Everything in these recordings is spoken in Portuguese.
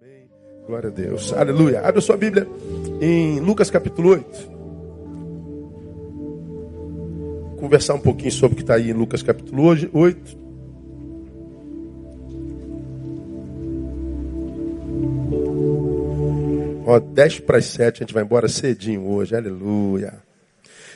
Amém. Glória a Deus. Aleluia. Abra sua Bíblia em Lucas capítulo 8. Conversar um pouquinho sobre o que está aí em Lucas capítulo 8. Ó, 10 para as 7, a gente vai embora cedinho hoje, aleluia.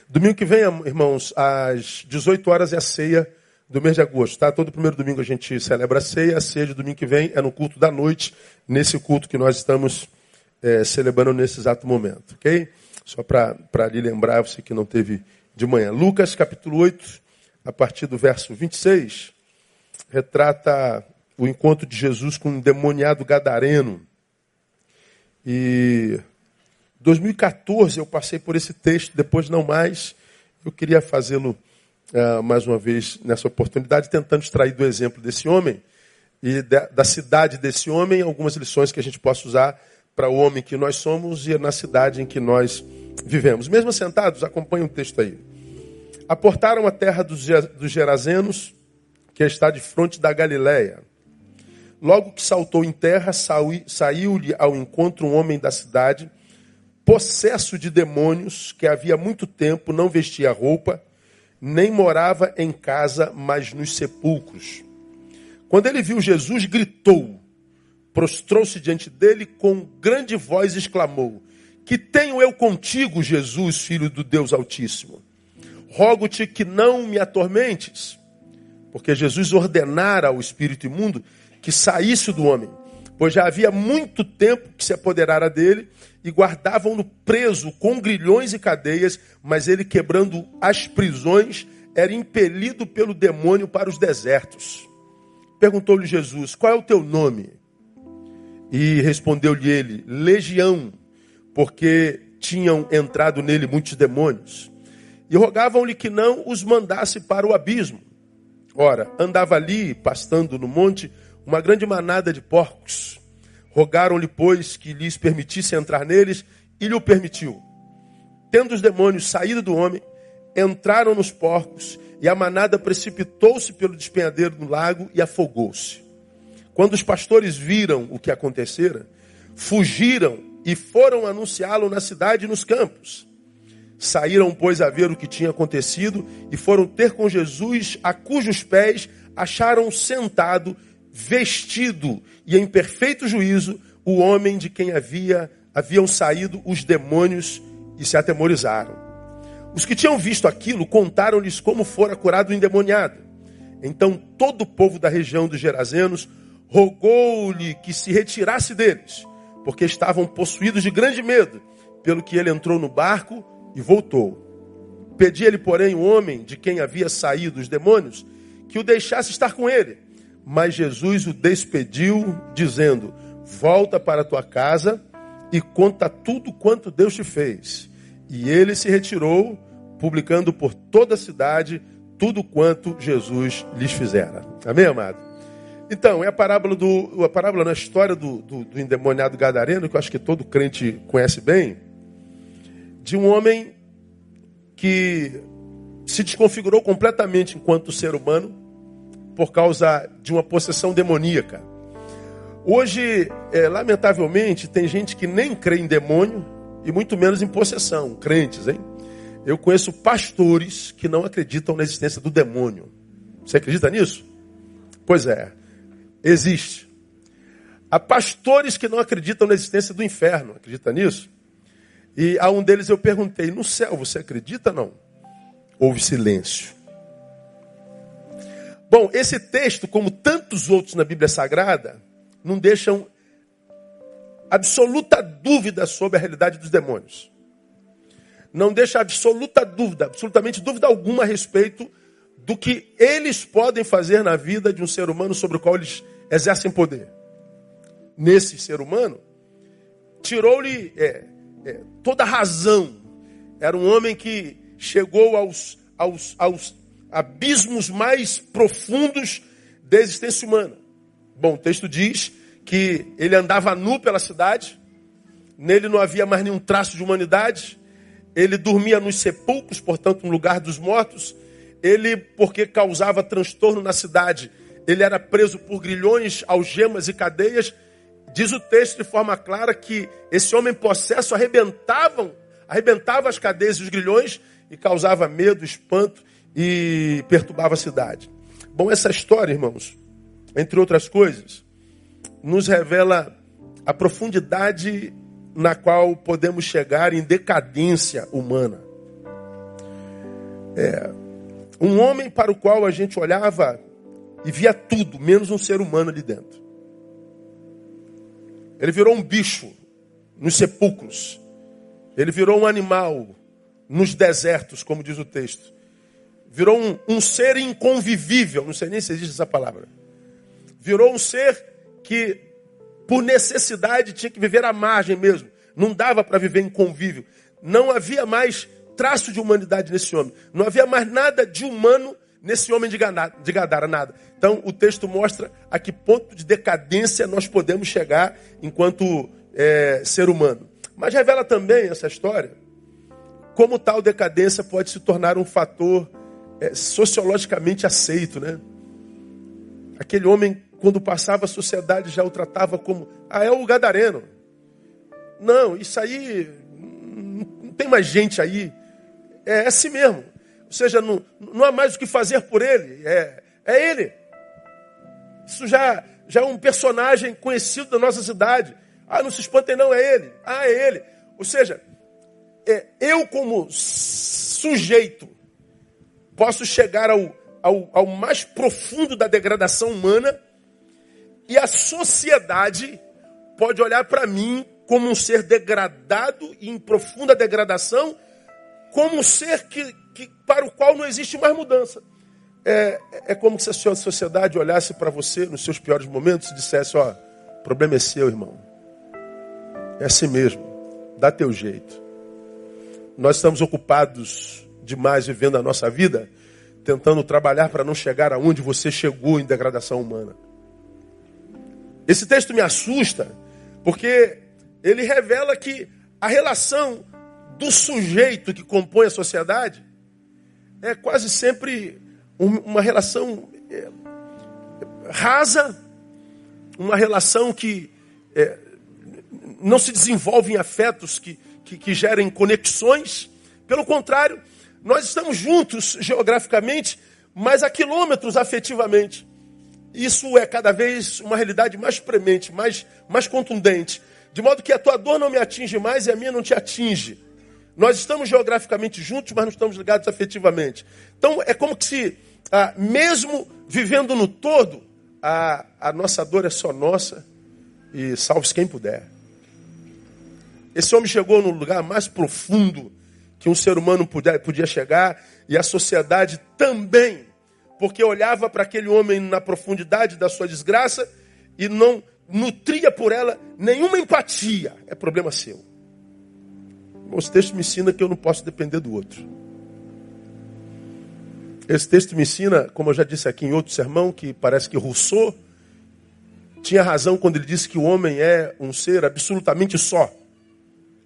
Domingo que vem, irmãos, às 18 horas é a ceia do mês de agosto, tá? Todo primeiro domingo a gente celebra a ceia, a ceia de domingo que vem é no culto da noite, nesse culto que nós estamos é, celebrando nesse exato momento, ok? Só para lhe lembrar, você que não teve de manhã. Lucas capítulo 8, a partir do verso 26, retrata o encontro de Jesus com um demoniado gadareno. E 2014 eu passei por esse texto, depois não mais. Eu queria fazê-lo uh, mais uma vez nessa oportunidade, tentando extrair do exemplo desse homem e da, da cidade desse homem algumas lições que a gente possa usar para o homem que nós somos e na cidade em que nós vivemos. Mesmo sentados, acompanhe o texto aí. Aportaram a terra dos, dos Gerazenos, que está de frente da Galiléia. Logo que saltou em terra, saiu-lhe ao encontro um homem da cidade, possesso de demônios, que havia muito tempo não vestia roupa, nem morava em casa, mas nos sepulcros. Quando ele viu Jesus, gritou, prostrou-se diante dele com grande voz exclamou: Que tenho eu contigo, Jesus, filho do Deus Altíssimo? Rogo-te que não me atormentes, porque Jesus ordenara ao espírito imundo que saísse do homem, pois já havia muito tempo que se apoderara dele e guardavam-no preso com grilhões e cadeias, mas ele, quebrando as prisões, era impelido pelo demônio para os desertos. Perguntou-lhe Jesus: Qual é o teu nome? E respondeu-lhe ele: Legião, porque tinham entrado nele muitos demônios. E rogavam-lhe que não os mandasse para o abismo. Ora, andava ali, pastando no monte, uma grande manada de porcos. Rogaram-lhe, pois, que lhes permitisse entrar neles, e lhe o permitiu. Tendo os demônios saído do homem, entraram nos porcos, e a manada precipitou-se pelo despenhadeiro do lago e afogou-se. Quando os pastores viram o que acontecera, fugiram e foram anunciá-lo na cidade e nos campos. Saíram, pois, a ver o que tinha acontecido e foram ter com Jesus, a cujos pés acharam sentado vestido e em perfeito juízo o homem de quem havia haviam saído os demônios e se atemorizaram. Os que tinham visto aquilo contaram-lhes como fora curado o endemoniado. Então todo o povo da região dos Gerazenos rogou-lhe que se retirasse deles, porque estavam possuídos de grande medo, pelo que ele entrou no barco e voltou. Pedia-lhe, porém, o homem de quem havia saído os demônios que o deixasse estar com ele. Mas Jesus o despediu, dizendo: Volta para tua casa e conta tudo quanto Deus te fez. E ele se retirou, publicando por toda a cidade tudo quanto Jesus lhes fizera. Amém, amado? Então, é a parábola do. A parábola na história do, do, do endemoniado gadareno, que eu acho que todo crente conhece bem, de um homem que se desconfigurou completamente enquanto ser humano por causa de uma possessão demoníaca. Hoje, é, lamentavelmente, tem gente que nem crê em demônio e muito menos em possessão, crentes, hein? Eu conheço pastores que não acreditam na existência do demônio. Você acredita nisso? Pois é, existe. Há pastores que não acreditam na existência do inferno. Acredita nisso? E a um deles eu perguntei: no céu você acredita não? Houve silêncio. Bom, esse texto, como tantos outros na Bíblia Sagrada, não deixam absoluta dúvida sobre a realidade dos demônios. Não deixa absoluta dúvida, absolutamente dúvida alguma a respeito do que eles podem fazer na vida de um ser humano sobre o qual eles exercem poder. Nesse ser humano, tirou-lhe é, é, toda a razão. Era um homem que chegou aos, aos, aos abismos mais profundos da existência humana. Bom, o texto diz que ele andava nu pela cidade, nele não havia mais nenhum traço de humanidade, ele dormia nos sepulcros, portanto, no lugar dos mortos, ele, porque causava transtorno na cidade, ele era preso por grilhões, algemas e cadeias, Diz o texto de forma clara que esse homem possesso arrebentavam, arrebentava as cadeias e os grilhões e causava medo, espanto e perturbava a cidade. Bom, essa história, irmãos, entre outras coisas, nos revela a profundidade na qual podemos chegar em decadência humana. É, um homem para o qual a gente olhava e via tudo, menos um ser humano ali dentro. Ele virou um bicho nos sepulcros. Ele virou um animal nos desertos, como diz o texto. Virou um, um ser inconvivível, não sei nem se existe essa palavra. Virou um ser que, por necessidade, tinha que viver à margem mesmo. Não dava para viver em convívio. Não havia mais traço de humanidade nesse homem. Não havia mais nada de humano nesse homem de Gadara, nada. Então, o texto mostra a que ponto de decadência nós podemos chegar enquanto é, ser humano. Mas revela também essa história como tal decadência pode se tornar um fator é, sociologicamente aceito, né? Aquele homem, quando passava a sociedade, já o tratava como, ah, é o gadareno. Não, isso aí, não tem mais gente aí. É assim mesmo. Ou seja, não, não há mais o que fazer por ele. É, é ele. Isso já, já é um personagem conhecido da nossa cidade. Ah, não se espantem não, é ele. Ah, é ele. Ou seja, é, eu como sujeito posso chegar ao, ao, ao mais profundo da degradação humana e a sociedade pode olhar para mim como um ser degradado e em profunda degradação, como um ser que, que, para o qual não existe mais mudança. É, é como se a sociedade olhasse para você nos seus piores momentos e dissesse: Ó, o problema é seu, irmão. É assim mesmo. Dá teu jeito. Nós estamos ocupados demais vivendo a nossa vida, tentando trabalhar para não chegar aonde você chegou em degradação humana. Esse texto me assusta, porque ele revela que a relação do sujeito que compõe a sociedade é quase sempre uma relação é, rasa, uma relação que é, não se desenvolve em afetos que, que, que gerem conexões. Pelo contrário, nós estamos juntos geograficamente, mas a quilômetros afetivamente. Isso é cada vez uma realidade mais premente, mais, mais contundente. De modo que a tua dor não me atinge mais e a minha não te atinge. Nós estamos geograficamente juntos, mas não estamos ligados afetivamente. Então é como se, ah, mesmo vivendo no todo, a, a nossa dor é só nossa e salve-se quem puder. Esse homem chegou no lugar mais profundo que um ser humano podia, chegar e a sociedade também, porque olhava para aquele homem na profundidade da sua desgraça e não nutria por ela nenhuma empatia. É problema seu. Esse texto me ensina que eu não posso depender do outro. Esse texto me ensina, como eu já disse aqui em outro sermão, que parece que Rousseau tinha razão quando ele disse que o homem é um ser absolutamente só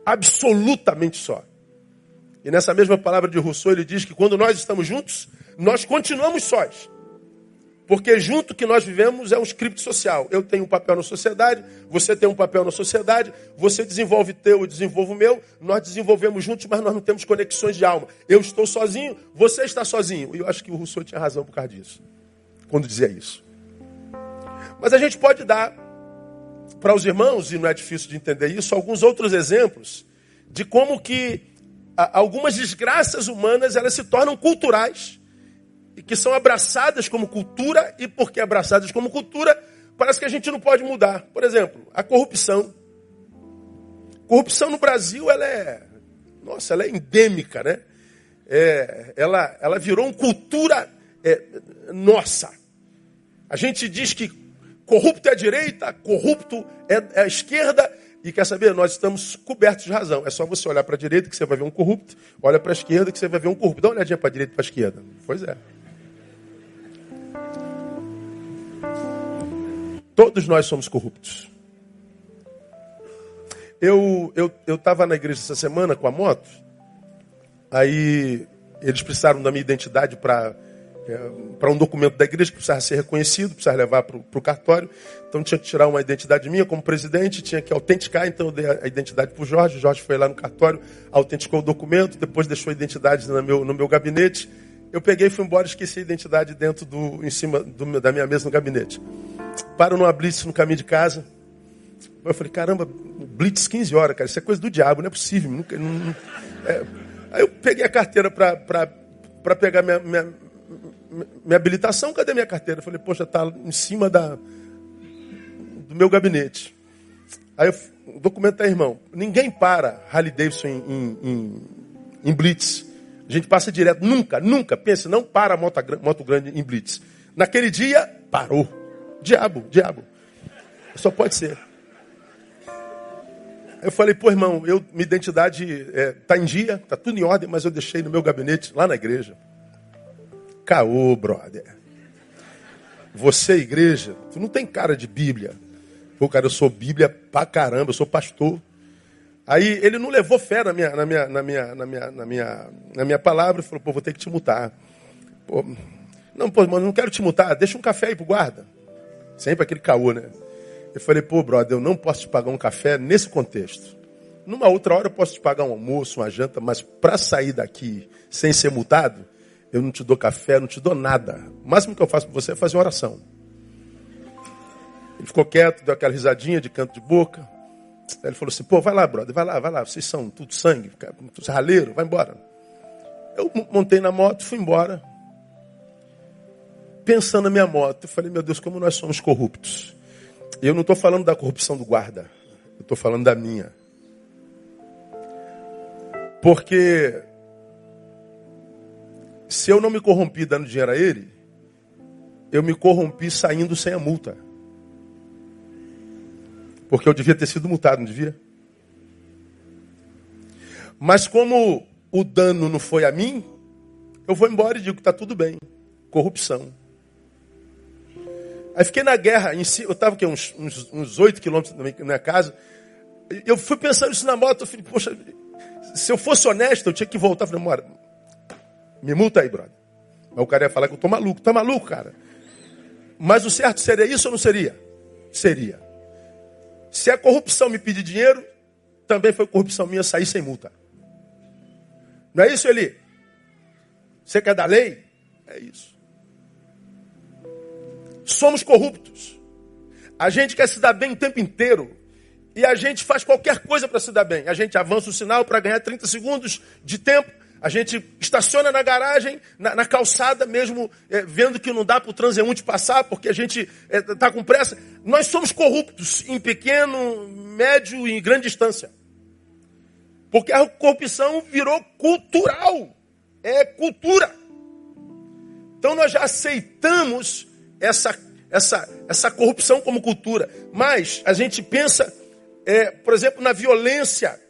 absolutamente só. E nessa mesma palavra de Rousseau, ele diz que quando nós estamos juntos, nós continuamos sós. Porque junto que nós vivemos é um script social. Eu tenho um papel na sociedade, você tem um papel na sociedade, você desenvolve teu, eu desenvolvo meu, nós desenvolvemos juntos, mas nós não temos conexões de alma. Eu estou sozinho, você está sozinho. E eu acho que o Rousseau tinha razão por causa disso, quando dizia isso. Mas a gente pode dar para os irmãos, e não é difícil de entender isso, alguns outros exemplos de como que algumas desgraças humanas elas se tornam culturais e que são abraçadas como cultura e porque abraçadas como cultura parece que a gente não pode mudar. Por exemplo, a corrupção. Corrupção no Brasil ela é, nossa, ela é endêmica, né? É, ela, ela virou uma cultura é, nossa. A gente diz que corrupto é a direita, corrupto é, é a esquerda. E quer saber? Nós estamos cobertos de razão. É só você olhar para a direita que você vai ver um corrupto, olha para a esquerda que você vai ver um corrupto. Dá uma olhadinha para a direita e para a esquerda. Pois é. Todos nós somos corruptos. Eu eu estava na igreja essa semana com a moto. Aí eles precisaram da minha identidade para para um documento da igreja que precisava ser reconhecido, precisava levar para o cartório. Então tinha que tirar uma identidade minha como presidente, tinha que autenticar, então eu dei a identidade para o Jorge. Jorge foi lá no cartório, autenticou o documento, depois deixou a identidade no meu, no meu gabinete. Eu peguei, fui embora, esqueci a identidade dentro do, em cima do, da minha mesa no gabinete. Paro numa blitz no caminho de casa. Eu falei, caramba, blitz 15 horas, cara, isso é coisa do diabo, não é possível. Nunca, não, é. Aí eu peguei a carteira para pegar minha, minha minha habilitação, cadê minha carteira? Eu falei, poxa, está em cima da, do meu gabinete. Aí o documento está, irmão. Ninguém para Harley Davidson em, em, em, em, Blitz. A gente passa direto. Nunca, nunca, pensa, não para a moto, moto grande em Blitz. Naquele dia, parou. Diabo, diabo. Só pode ser. Eu falei, pô, irmão, eu, minha identidade está é, tá em dia, está tudo em ordem, mas eu deixei no meu gabinete, lá na igreja. Caô, brother. Você, igreja, tu não tem cara de Bíblia. Pô, cara, eu sou Bíblia pra caramba, eu sou pastor. Aí ele não levou fé na minha, na minha, na minha, na minha, na minha, na minha palavra e falou, pô, vou ter que te multar. Pô, não, pô, mano, não quero te multar, deixa um café aí pro guarda. Sempre aquele caô, né? Eu falei, pô, brother, eu não posso te pagar um café nesse contexto. Numa outra hora eu posso te pagar um almoço, uma janta, mas para sair daqui sem ser multado, eu não te dou café, não te dou nada. O máximo que eu faço por você é fazer uma oração. Ele ficou quieto, deu aquela risadinha de canto de boca. Aí ele falou assim: pô, vai lá, brother, vai lá, vai lá. Vocês são tudo sangue, tudo raleiro, vai embora. Eu montei na moto, fui embora. Pensando na minha moto, eu falei: meu Deus, como nós somos corruptos. E eu não estou falando da corrupção do guarda, eu estou falando da minha. Porque se eu não me corrompi dando dinheiro a ele, eu me corrompi saindo sem a multa. Porque eu devia ter sido multado, não devia? Mas como o dano não foi a mim, eu vou embora e digo que está tudo bem. Corrupção. Aí fiquei na guerra, eu estava uns, uns, uns 8 quilômetros da minha casa. Eu fui pensando isso na moto, eu falei, poxa, se eu fosse honesto, eu tinha que voltar. Eu falei, me multa aí, brother. Mas o cara ia falar que eu tô maluco. Tá maluco, cara? Mas o certo seria isso ou não seria? Seria. Se a corrupção me pedir dinheiro, também foi corrupção minha sair sem multa. Não é isso, Eli? Você quer da lei? É isso. Somos corruptos. A gente quer se dar bem o tempo inteiro. E a gente faz qualquer coisa para se dar bem. A gente avança o sinal para ganhar 30 segundos de tempo. A gente estaciona na garagem, na, na calçada, mesmo é, vendo que não dá para o transeunte passar, porque a gente está é, com pressa. Nós somos corruptos em pequeno, médio e grande distância. Porque a corrupção virou cultural. É cultura. Então nós já aceitamos essa, essa, essa corrupção como cultura. Mas a gente pensa, é, por exemplo, na violência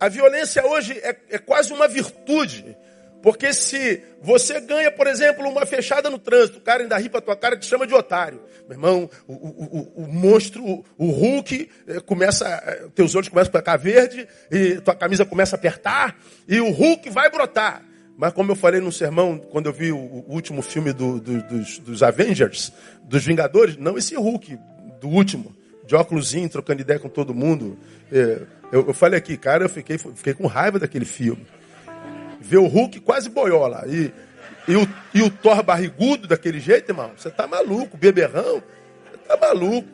a violência hoje é, é quase uma virtude. Porque se você ganha, por exemplo, uma fechada no trânsito, o cara ainda ri pra tua cara te chama de otário. Meu irmão, o, o, o, o monstro, o, o Hulk, eh, começa, eh, teus olhos começam a ficar verde, e tua camisa começa a apertar, e o Hulk vai brotar. Mas como eu falei no sermão, quando eu vi o, último filme do, do, dos, dos Avengers, dos Vingadores, não esse Hulk do último, de óculosinho, trocando ideia com todo mundo. É, eu, eu, falei aqui, cara, eu fiquei, fiquei com raiva daquele filme. Ver o Hulk quase boiola. E, e, o, e o Thor barrigudo daquele jeito, irmão. Você tá maluco, beberrão. Você tá maluco.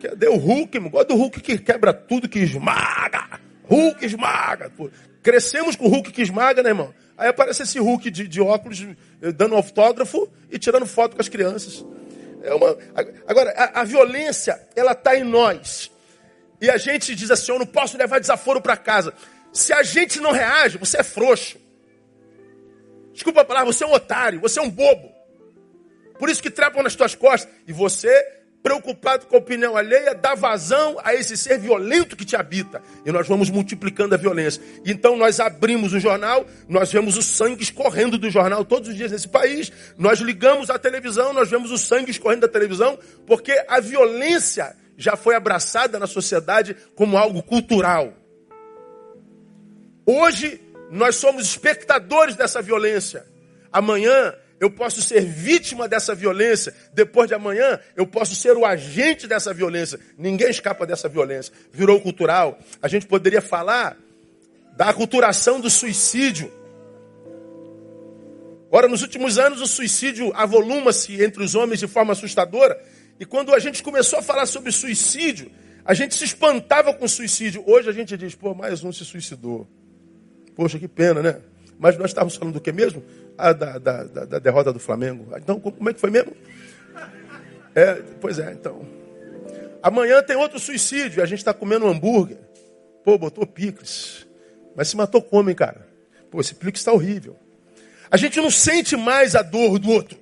Cadê o Hulk, irmão? Gosta do Hulk que quebra tudo, que esmaga. Hulk esmaga. Pô. Crescemos com o Hulk que esmaga, né, irmão? Aí aparece esse Hulk de, de óculos eh, dando autógrafo e tirando foto com as crianças. É uma... Agora, a, a violência, ela está em nós. E a gente diz assim: eu não posso levar desaforo para casa. Se a gente não reage, você é frouxo. Desculpa a palavra, você é um otário, você é um bobo. Por isso que trepam nas tuas costas. E você preocupado com a opinião alheia, dá vazão a esse ser violento que te habita. E nós vamos multiplicando a violência. Então nós abrimos o jornal, nós vemos o sangue escorrendo do jornal todos os dias nesse país, nós ligamos a televisão, nós vemos o sangue escorrendo da televisão, porque a violência já foi abraçada na sociedade como algo cultural. Hoje nós somos espectadores dessa violência. Amanhã eu posso ser vítima dessa violência. Depois de amanhã, eu posso ser o agente dessa violência. Ninguém escapa dessa violência. Virou cultural. A gente poderia falar da aculturação do suicídio. Ora, nos últimos anos, o suicídio avoluma-se entre os homens de forma assustadora. E quando a gente começou a falar sobre suicídio, a gente se espantava com o suicídio. Hoje a gente diz, pô, mais um se suicidou. Poxa, que pena, né? Mas nós estávamos falando do que mesmo? Da, da, da, da derrota do Flamengo. Então, como é que foi mesmo? É, pois é, então. Amanhã tem outro suicídio. A gente está comendo um hambúrguer. Pô, botou picles. Mas se matou como, hein, cara? Pô, esse picles está horrível. A gente não sente mais a dor do outro.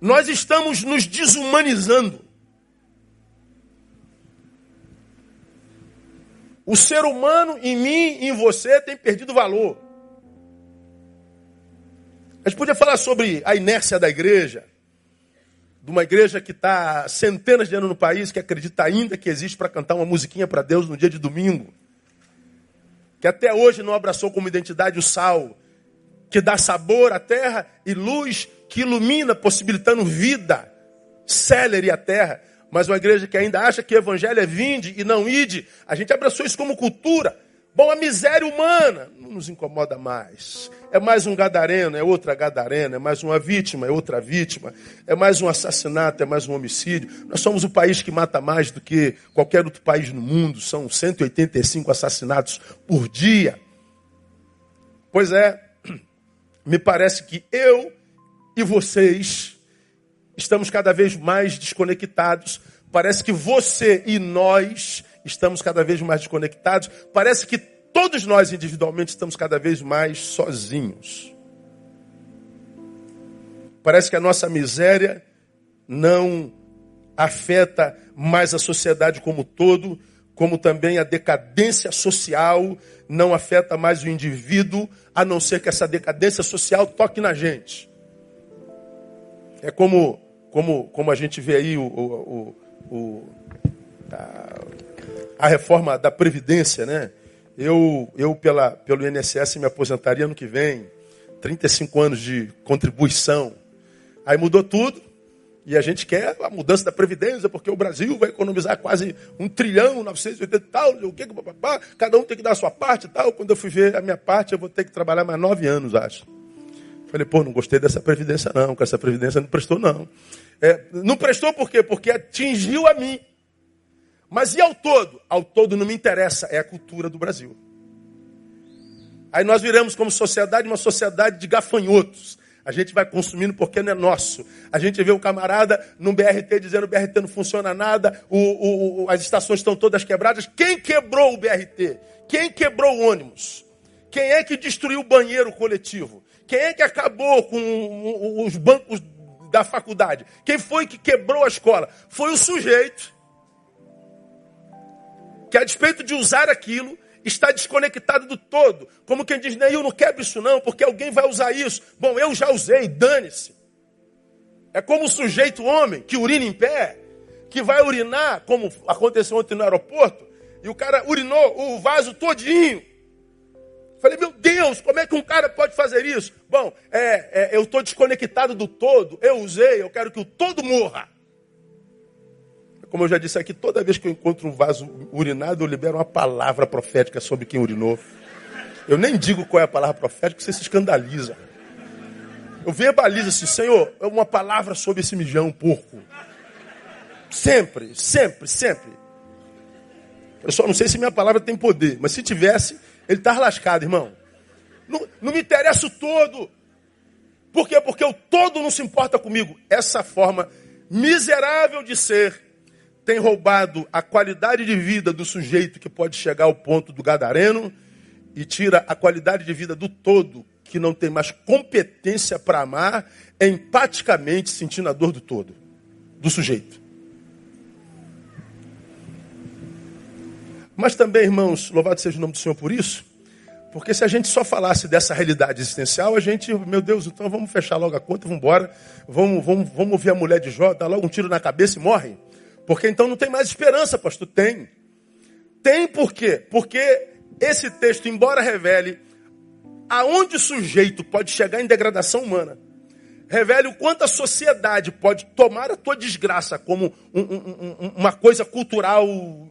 Nós estamos nos desumanizando. O ser humano em mim e em você tem perdido valor. A gente podia falar sobre a inércia da igreja, de uma igreja que está centenas de anos no país, que acredita ainda que existe para cantar uma musiquinha para Deus no dia de domingo, que até hoje não abraçou como identidade o sal, que dá sabor à terra e luz que ilumina, possibilitando vida, célere à terra mas uma igreja que ainda acha que o evangelho é vinde e não ide, a gente abraçou isso como cultura. Bom, a miséria humana não nos incomoda mais. É mais um gadareno, é outra gadarena, é mais uma vítima, é outra vítima, é mais um assassinato, é mais um homicídio. Nós somos o país que mata mais do que qualquer outro país no mundo, são 185 assassinatos por dia. Pois é, me parece que eu e vocês estamos cada vez mais desconectados. Parece que você e nós estamos cada vez mais desconectados. Parece que todos nós individualmente estamos cada vez mais sozinhos. Parece que a nossa miséria não afeta mais a sociedade como todo, como também a decadência social não afeta mais o indivíduo, a não ser que essa decadência social toque na gente. É como como, como a gente vê aí o, o, o, a, a, reforma da Previdência, né? Eu, eu pela, pelo INSS me aposentaria ano que vem, 35 anos de contribuição. Aí mudou tudo, e a gente quer a mudança da Previdência, porque o Brasil vai economizar quase um trilhão, 980 e tal, o que, cada um tem que dar a sua parte tal. Quando eu fui ver a minha parte, eu vou ter que trabalhar mais nove anos, acho. Falei, pô, não gostei dessa previdência não, que essa previdência não prestou não. É, não prestou por quê? Porque atingiu a mim. Mas e ao todo? Ao todo não me interessa, é a cultura do Brasil. Aí nós viramos como sociedade uma sociedade de gafanhotos. A gente vai consumindo porque não é nosso. A gente vê o camarada no BRT dizendo o BRT não funciona nada, o, o, as estações estão todas quebradas. Quem quebrou o BRT? Quem quebrou o ônibus? Quem é que destruiu o banheiro coletivo? Quem é que acabou com os bancos da faculdade? Quem foi que quebrou a escola? Foi o sujeito que, a despeito de usar aquilo, está desconectado do todo. Como quem diz, eu não quero isso não, porque alguém vai usar isso. Bom, eu já usei, dane-se. É como o sujeito homem que urina em pé, que vai urinar, como aconteceu ontem no aeroporto, e o cara urinou o vaso todinho. Falei, meu Deus, como é que um cara pode fazer isso? Bom, é, é, eu estou desconectado do todo, eu usei, eu quero que o todo morra. Como eu já disse aqui, toda vez que eu encontro um vaso urinado, eu libero uma palavra profética sobre quem urinou. Eu nem digo qual é a palavra profética, você se escandaliza. Eu verbalizo assim, Senhor, é uma palavra sobre esse mijão porco. Sempre, sempre, sempre. Eu só não sei se minha palavra tem poder, mas se tivesse, ele está lascado, irmão. Não, não me interessa o todo. Por quê? Porque o todo não se importa comigo. Essa forma miserável de ser tem roubado a qualidade de vida do sujeito que pode chegar ao ponto do gadareno e tira a qualidade de vida do todo, que não tem mais competência para amar, empaticamente sentindo a dor do todo, do sujeito. Mas também, irmãos, louvado seja o nome do Senhor por isso, porque se a gente só falasse dessa realidade existencial, a gente, meu Deus, então vamos fechar logo a conta, vamos embora, vamos, vamos, vamos ouvir a mulher de Jó, dá logo um tiro na cabeça e morre. Porque então não tem mais esperança, pastor. Tem. Tem por quê? Porque esse texto, embora revele aonde o sujeito pode chegar em degradação humana, revela o quanto a sociedade pode tomar a tua desgraça como um, um, um, uma coisa cultural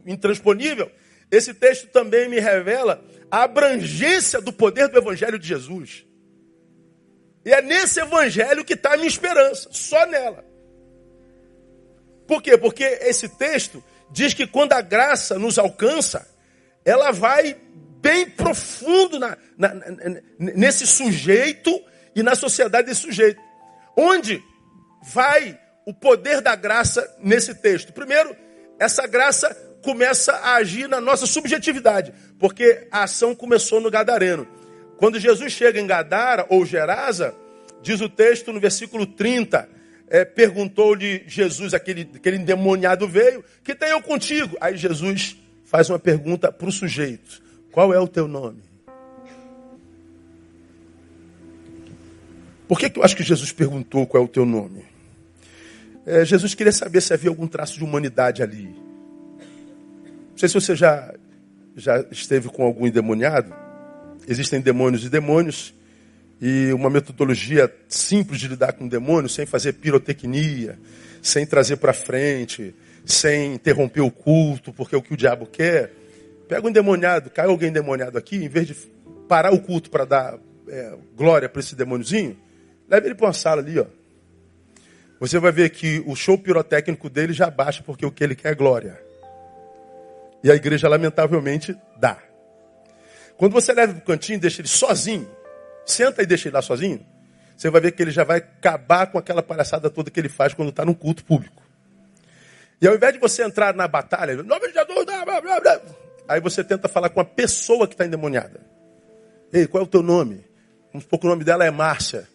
intransponível, esse texto também me revela a abrangência do poder do Evangelho de Jesus. E é nesse Evangelho que está a minha esperança, só nela. Por quê? Porque esse texto diz que quando a graça nos alcança, ela vai bem profundo na, na, nesse sujeito e na sociedade desse sujeito. Onde vai o poder da graça nesse texto? Primeiro, essa graça começa a agir na nossa subjetividade, porque a ação começou no Gadareno. Quando Jesus chega em Gadara ou Gerasa, diz o texto no versículo 30, é, perguntou-lhe Jesus, aquele, aquele endemoniado veio, que tenho contigo? Aí Jesus faz uma pergunta para o sujeito: Qual é o teu nome? Por que, que eu acho que Jesus perguntou qual é o teu nome? É, Jesus queria saber se havia algum traço de humanidade ali. Não sei se você já, já esteve com algum endemoniado. Existem demônios e demônios. E uma metodologia simples de lidar com demônios, sem fazer pirotecnia, sem trazer para frente, sem interromper o culto, porque é o que o diabo quer. Pega um endemoniado, cai alguém endemoniado aqui, em vez de parar o culto para dar é, glória para esse demôniozinho, leve ele para uma sala ali, ó. Você vai ver que o show pirotécnico dele já baixa, porque o que ele quer é glória. E a igreja, lamentavelmente, dá. Quando você leva para o cantinho deixa ele sozinho, senta e deixa ele lá sozinho, você vai ver que ele já vai acabar com aquela palhaçada toda que ele faz quando está num culto público. E ao invés de você entrar na batalha, nome de Jesus, blá, blá, blá, aí você tenta falar com a pessoa que está endemoniada. Ei, qual é o teu nome? Vamos supor que o nome dela é Márcia.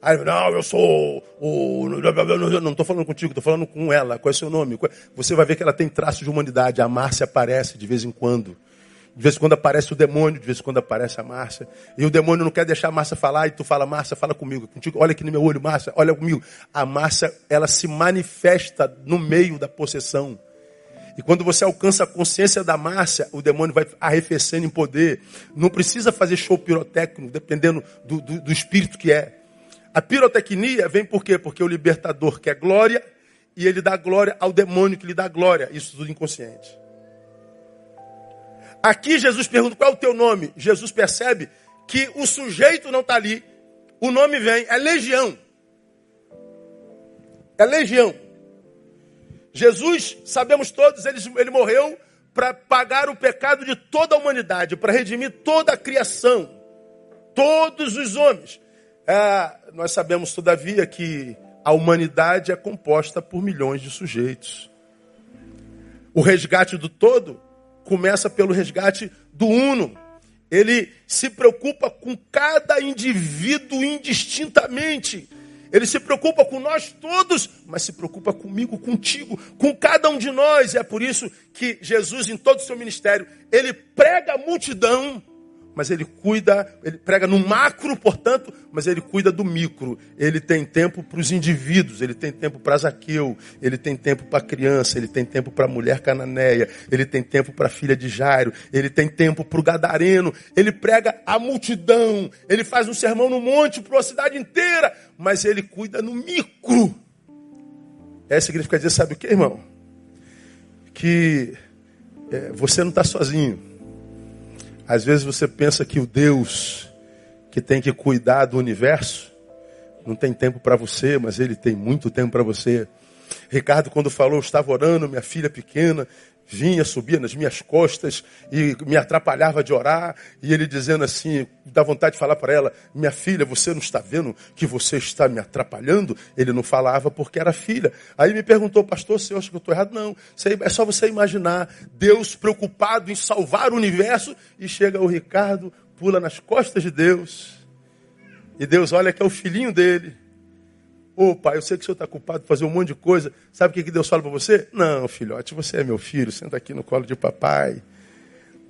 Aí, não, eu sou o. Não estou falando contigo, estou falando com ela. Qual é o seu nome? Você vai ver que ela tem traços de humanidade. A Márcia aparece de vez em quando. De vez em quando aparece o demônio, de vez em quando aparece a Márcia. E o demônio não quer deixar a Márcia falar, e tu fala, Márcia, fala comigo. Contigo, olha aqui no meu olho, Márcia, olha comigo. A Márcia, ela se manifesta no meio da possessão. E quando você alcança a consciência da Márcia, o demônio vai arrefecendo em poder. Não precisa fazer show pirotécnico, dependendo do, do, do espírito que é. A pirotecnia vem por quê? Porque o libertador quer glória e ele dá glória ao demônio que lhe dá glória. Isso tudo inconsciente. Aqui Jesus pergunta qual é o teu nome. Jesus percebe que o sujeito não está ali. O nome vem, é legião. É legião. Jesus, sabemos todos, ele, ele morreu para pagar o pecado de toda a humanidade, para redimir toda a criação, todos os homens. É, nós sabemos, todavia, que a humanidade é composta por milhões de sujeitos. O resgate do todo começa pelo resgate do uno. Ele se preocupa com cada indivíduo indistintamente. Ele se preocupa com nós todos, mas se preocupa comigo, contigo, com cada um de nós. E é por isso que Jesus, em todo o seu ministério, ele prega a multidão mas ele cuida, ele prega no macro, portanto, mas ele cuida do micro. Ele tem tempo para os indivíduos, ele tem tempo para Zaqueu, ele tem tempo para a criança, ele tem tempo para a mulher cananeia, ele tem tempo para a filha de Jairo, ele tem tempo para o gadareno, ele prega a multidão, ele faz um sermão no monte para a cidade inteira, mas ele cuida no micro. É significa dizer, sabe o que, irmão? Que é, você não está sozinho. Às vezes você pensa que o Deus que tem que cuidar do universo não tem tempo para você, mas ele tem muito tempo para você. Ricardo, quando falou, estava orando, minha filha pequena vinha, subia nas minhas costas e me atrapalhava de orar. E ele dizendo assim, dá vontade de falar para ela: Minha filha, você não está vendo que você está me atrapalhando? Ele não falava porque era filha. Aí me perguntou, pastor, você acha que eu estou errado? Não. É só você imaginar Deus preocupado em salvar o universo e chega o Ricardo, pula nas costas de Deus. E Deus olha que é o filhinho dele Ô oh, pai, eu sei que o senhor está culpado de fazer um monte de coisa. Sabe o que Deus fala para você? Não, filhote, você é meu filho, senta aqui no colo de papai.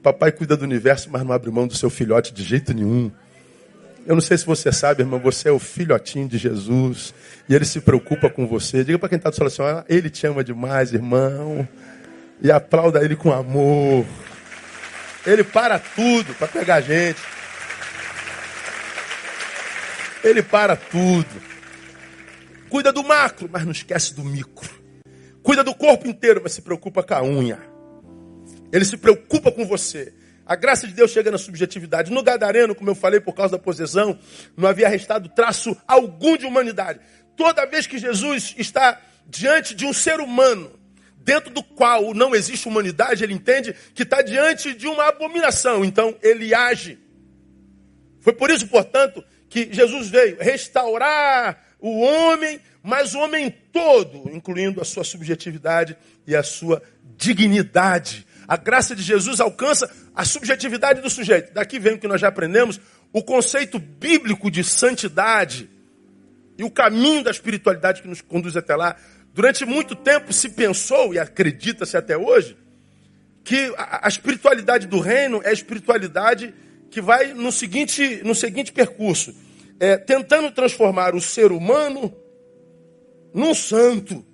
Papai cuida do universo, mas não abre mão do seu filhote de jeito nenhum. Eu não sei se você sabe, irmão, você é o filhotinho de Jesus. E ele se preocupa com você. Diga para quem está do seu lado assim, ele te ama demais, irmão. E aplauda ele com amor. Ele para tudo para pegar a gente. Ele para tudo. Cuida do macro, mas não esquece do micro. Cuida do corpo inteiro, mas se preocupa com a unha. Ele se preocupa com você. A graça de Deus chega na subjetividade. No Gadareno, como eu falei, por causa da possessão, não havia restado traço algum de humanidade. Toda vez que Jesus está diante de um ser humano, dentro do qual não existe humanidade, ele entende que está diante de uma abominação. Então ele age. Foi por isso, portanto, que Jesus veio restaurar o homem, mas o homem todo, incluindo a sua subjetividade e a sua dignidade. A graça de Jesus alcança a subjetividade do sujeito. Daqui vem o que nós já aprendemos, o conceito bíblico de santidade e o caminho da espiritualidade que nos conduz até lá. Durante muito tempo se pensou, e acredita-se até hoje, que a, espiritualidade do reino é a espiritualidade que vai no seguinte, no seguinte percurso: é, tentando transformar o ser humano num santo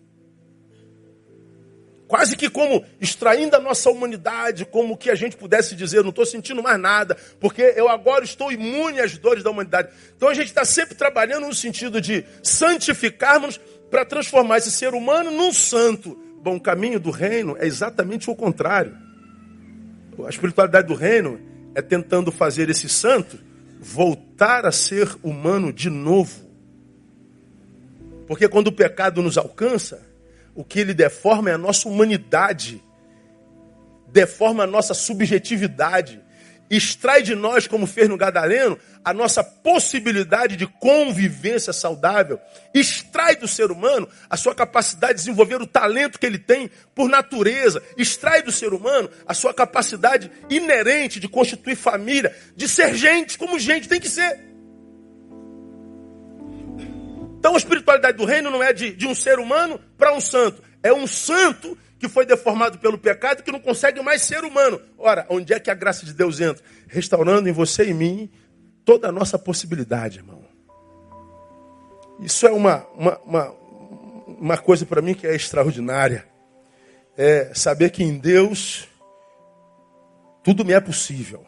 quase que como extraindo a nossa humanidade, como que a gente pudesse dizer, não estou sentindo mais nada, porque eu agora estou imune às dores da humanidade. Então a gente está sempre trabalhando no sentido de santificarmos para transformar esse ser humano num santo. Bom, o caminho do reino é exatamente o contrário. A espiritualidade do reino é tentando fazer esse santo voltar a ser humano de novo. Porque quando o pecado nos alcança, o que ele deforma é a nossa humanidade, deforma a nossa subjetividade, extrai de nós, como fez no Gadareno, a nossa possibilidade de convivência saudável, extrai do ser humano a sua capacidade de desenvolver o talento que ele tem por natureza, extrai do ser humano a sua capacidade inerente de constituir família, de ser gente como gente tem que ser. Então a espiritualidade do reino não é de, de um ser humano para um santo. É um santo que foi deformado pelo pecado que não consegue mais ser humano. Ora, onde é que a graça de Deus entra? Restaurando em você e em mim toda a nossa possibilidade, irmão. Isso é uma, uma, uma, uma coisa para mim que é extraordinária. É saber que em Deus tudo me é possível.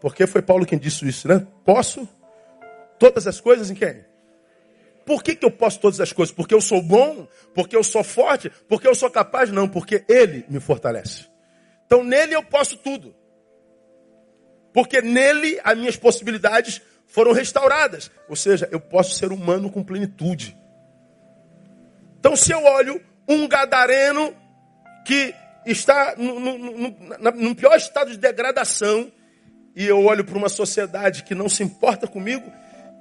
Porque foi Paulo quem disse isso, né? Posso todas as coisas em quem? Por que, que eu posso todas as coisas? Porque eu sou bom? Porque eu sou forte? Porque eu sou capaz? Não, porque Ele me fortalece. Então nele eu posso tudo. Porque nele as minhas possibilidades foram restauradas. Ou seja, eu posso ser humano com plenitude. Então se eu olho um gadareno que está no, no, no, no pior estado de degradação, e eu olho para uma sociedade que não se importa comigo,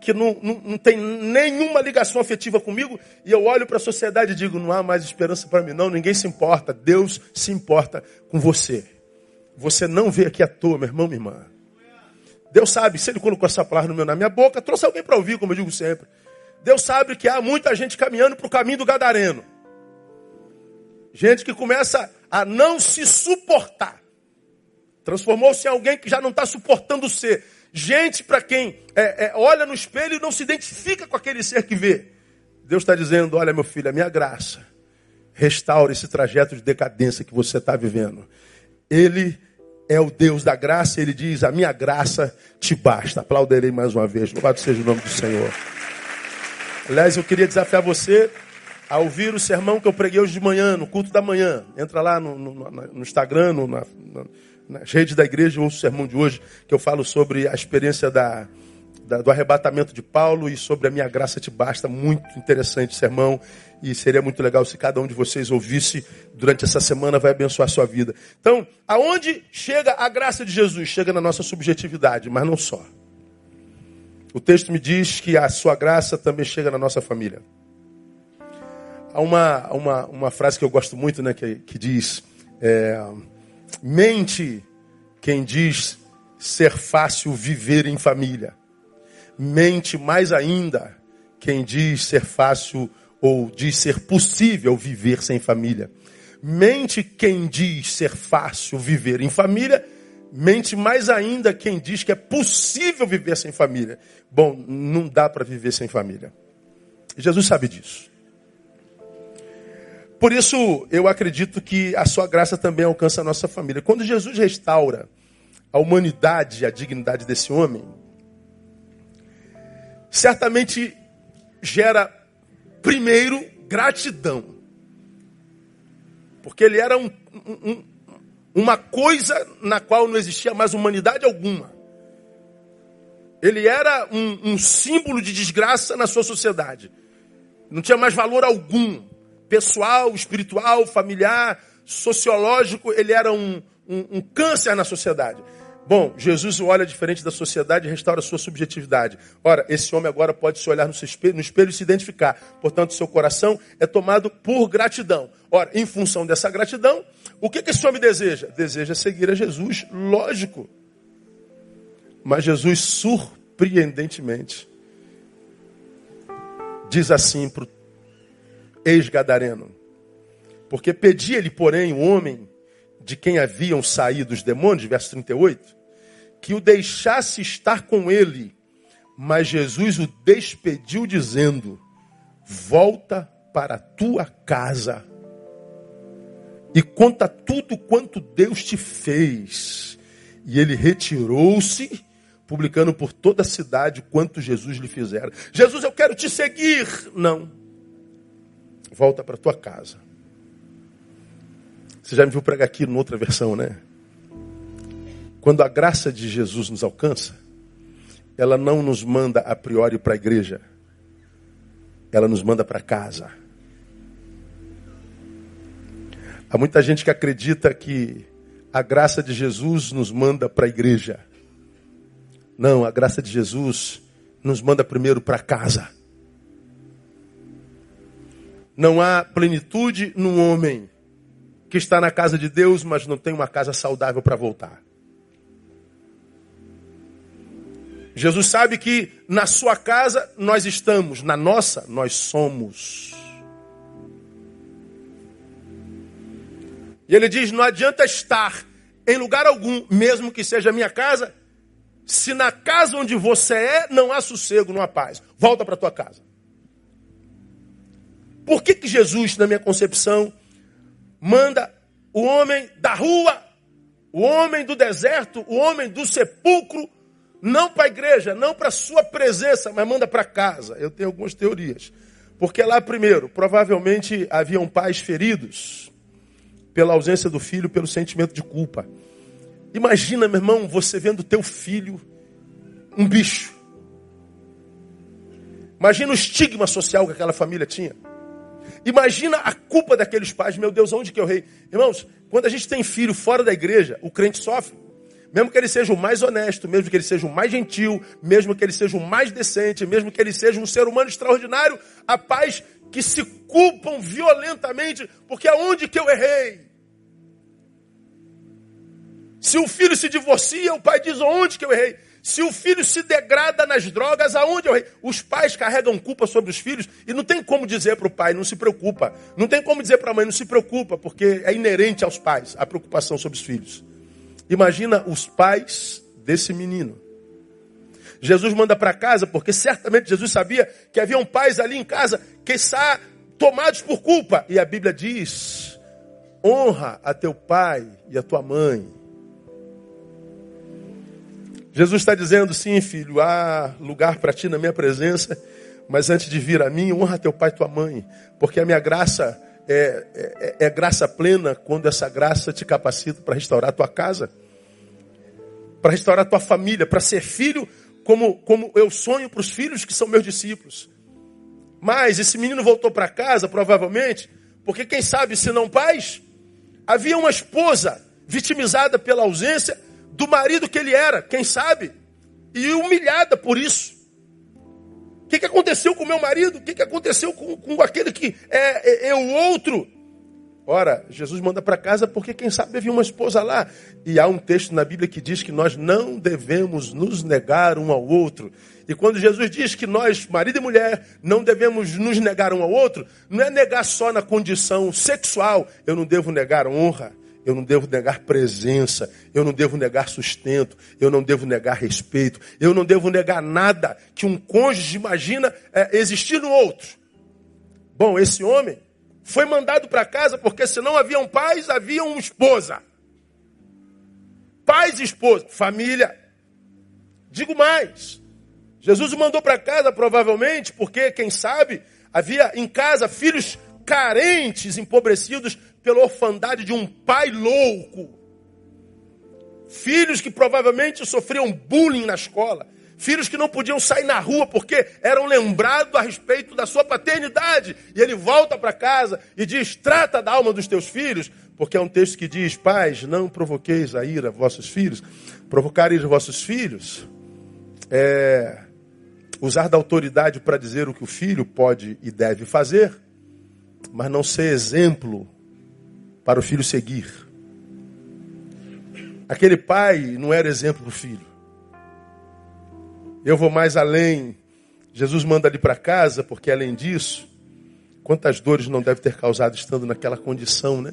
que não, não, não tem nenhuma ligação afetiva comigo, e eu olho para a sociedade e digo: não há mais esperança para mim, não, ninguém se importa, Deus se importa com você. Você não veio aqui à toa, meu irmão, minha irmã. Deus sabe, se Ele colocou essa palavra meu, na minha boca, trouxe alguém para ouvir, como eu digo sempre. Deus sabe que há muita gente caminhando para o caminho do Gadareno. Gente que começa a não se suportar. Transformou-se em alguém que já não está suportando ser. Gente para quem é, é, olha no espelho e não se identifica com aquele ser que vê. Deus está dizendo: Olha, meu filho, a minha graça restaura esse trajeto de decadência que você está vivendo. Ele é o Deus da graça, ele diz: A minha graça te basta. Aplaudirei mais uma vez. Louvado seja o nome do Senhor. Aliás, eu queria desafiar você a ouvir o sermão que eu preguei hoje de manhã, no culto da manhã. Entra lá no, no, no Instagram, no, na, nas redes da igreja, ouço o sermão de hoje, que eu falo sobre a experiência da, da, do arrebatamento de Paulo e sobre a minha graça te basta. Muito interessante sermão. E seria muito legal se cada um de vocês ouvisse durante essa semana, vai abençoar a sua vida. Então, aonde chega a graça de Jesus? Chega na nossa subjetividade, mas não só. O texto me diz que a sua graça também chega na nossa família. Há uma, uma, uma frase que eu gosto muito, né, que, que diz. É, Mente quem diz ser fácil viver em família. Mente mais ainda quem diz ser fácil ou diz ser possível viver sem família. Mente quem diz ser fácil viver em família. Mente mais ainda quem diz que é possível viver sem família. Bom, não dá para viver sem família. Jesus sabe disso. Por isso, eu acredito que a sua graça também alcança a nossa família. Quando Jesus restaura a humanidade a dignidade desse homem, certamente gera, primeiro, gratidão. Porque ele era um, um, uma coisa na qual não existia mais humanidade alguma. Ele era um, um símbolo de desgraça na sua sociedade. Não tinha mais valor algum. Pessoal, espiritual, familiar, sociológico, ele era um, um, um câncer na sociedade. Bom, Jesus olha diferente da sociedade e restaura sua subjetividade. Ora, esse homem agora pode se olhar no espelho, no espelho e se identificar. Portanto, seu coração é tomado por gratidão. Ora, em função dessa gratidão, o que, que esse homem deseja? Deseja seguir a Jesus, lógico. Mas Jesus, surpreendentemente, diz assim para o ex-gadareno: Porque pedia-lhe, porém, o homem de quem haviam saído os demônios, verso 38, que o deixasse estar com ele. Mas Jesus o despediu, dizendo: Volta para a tua casa e conta tudo quanto Deus te fez. E ele retirou-se, publicando por toda a cidade quanto Jesus lhe fizera. Jesus, eu quero te seguir. Não. Volta para tua casa. Você já me viu pregar aqui em outra versão, né? Quando a graça de Jesus nos alcança, ela não nos manda a priori para a igreja, ela nos manda para casa. Há muita gente que acredita que a graça de Jesus nos manda para a igreja. Não, a graça de Jesus nos manda primeiro para casa. Não há plenitude no homem que está na casa de Deus, mas não tem uma casa saudável para voltar. Jesus sabe que na sua casa nós estamos, na nossa nós somos. E ele diz: não adianta estar em lugar algum, mesmo que seja minha casa, se na casa onde você é não há sossego, não há paz. Volta para tua casa. Por que, que Jesus, na minha concepção, manda o homem da rua, o homem do deserto, o homem do sepulcro, não para a igreja, não para a sua presença, mas manda para casa. Eu tenho algumas teorias. Porque lá, primeiro, provavelmente haviam pais feridos pela ausência do filho, pelo sentimento de culpa. Imagina, meu irmão, você vendo teu filho um bicho. Imagina o estigma social que aquela família tinha. Imagina a culpa daqueles pais. Meu Deus, onde que eu rei? Irmãos, quando a gente tem filho fora da igreja, o crente sofre. Mesmo que ele seja o mais honesto, mesmo que ele seja o mais gentil, mesmo que ele seja o mais decente, mesmo que ele seja um ser humano extraordinário, há pais que se culpam violentamente, porque aonde que eu errei? Se o filho se divorcia, o pai diz onde que eu errei? Se o filho se degrada nas drogas, aonde eu... Os pais carregam culpa sobre os filhos e não tem como dizer para o pai, não se preocupa. Não tem como dizer para a mãe, não se preocupa, porque é inerente aos pais a preocupação sobre os filhos. Imagina os pais desse menino. Jesus manda para casa, porque certamente Jesus sabia que haviam pais ali em casa que está tomados por culpa. E a Bíblia diz: honra a teu pai e a tua mãe Jesus está dizendo, sim, filho, há lugar para ti na minha presença, mas antes de vir a mim, honra teu pai e tua mãe, porque a minha graça é, é, é graça plena quando essa graça te capacita para restaurar a tua casa, para restaurar a tua família, para ser filho como, como eu sonho para os filhos que são meus discípulos. Mas esse menino voltou para casa, provavelmente, porque quem sabe, se não pais, havia uma esposa vitimizada pela ausência do marido que ele era, quem sabe, e humilhada por isso. O que, que aconteceu com o meu marido? O que, que aconteceu com, com aquele que é, é, é o outro? Ora, Jesus manda para casa porque quem sabe havia uma esposa lá. E há um texto na Bíblia que diz que nós não devemos nos negar um ao outro. E quando Jesus diz que nós, marido e mulher, não devemos nos negar um ao outro, não é negar só na condição sexual. Eu não devo negar honra, eu não devo negar presença, eu não devo negar sustento, eu não devo negar respeito, eu não devo negar nada que um cônjuge imagina é, existir no outro. Bom, esse homem foi mandado para casa porque senão haviam pais, havia uma esposa. Pais e esposa, família. Digo mais, Jesus o mandou para casa, provavelmente, porque, quem sabe, havia em casa filhos carentes, empobrecidos pela orfandade de um pai louco. Filhos que provavelmente sofriam bullying na escola. Filhos que não podiam sair na rua porque eram lembrados a respeito da sua paternidade. E ele volta para casa e diz: Trata da alma dos teus filhos, porque é um texto que diz: Pais, não provoqueis a ira vossos filhos. Provocar ira vossos filhos é usar da autoridade para dizer o que o filho pode e deve fazer, mas não ser exemplo para o filho seguir. Aquele pai não era exemplo para o filho. Eu vou mais além. Jesus manda ali para casa, porque além disso, quantas dores não deve ter causado estando naquela condição, né?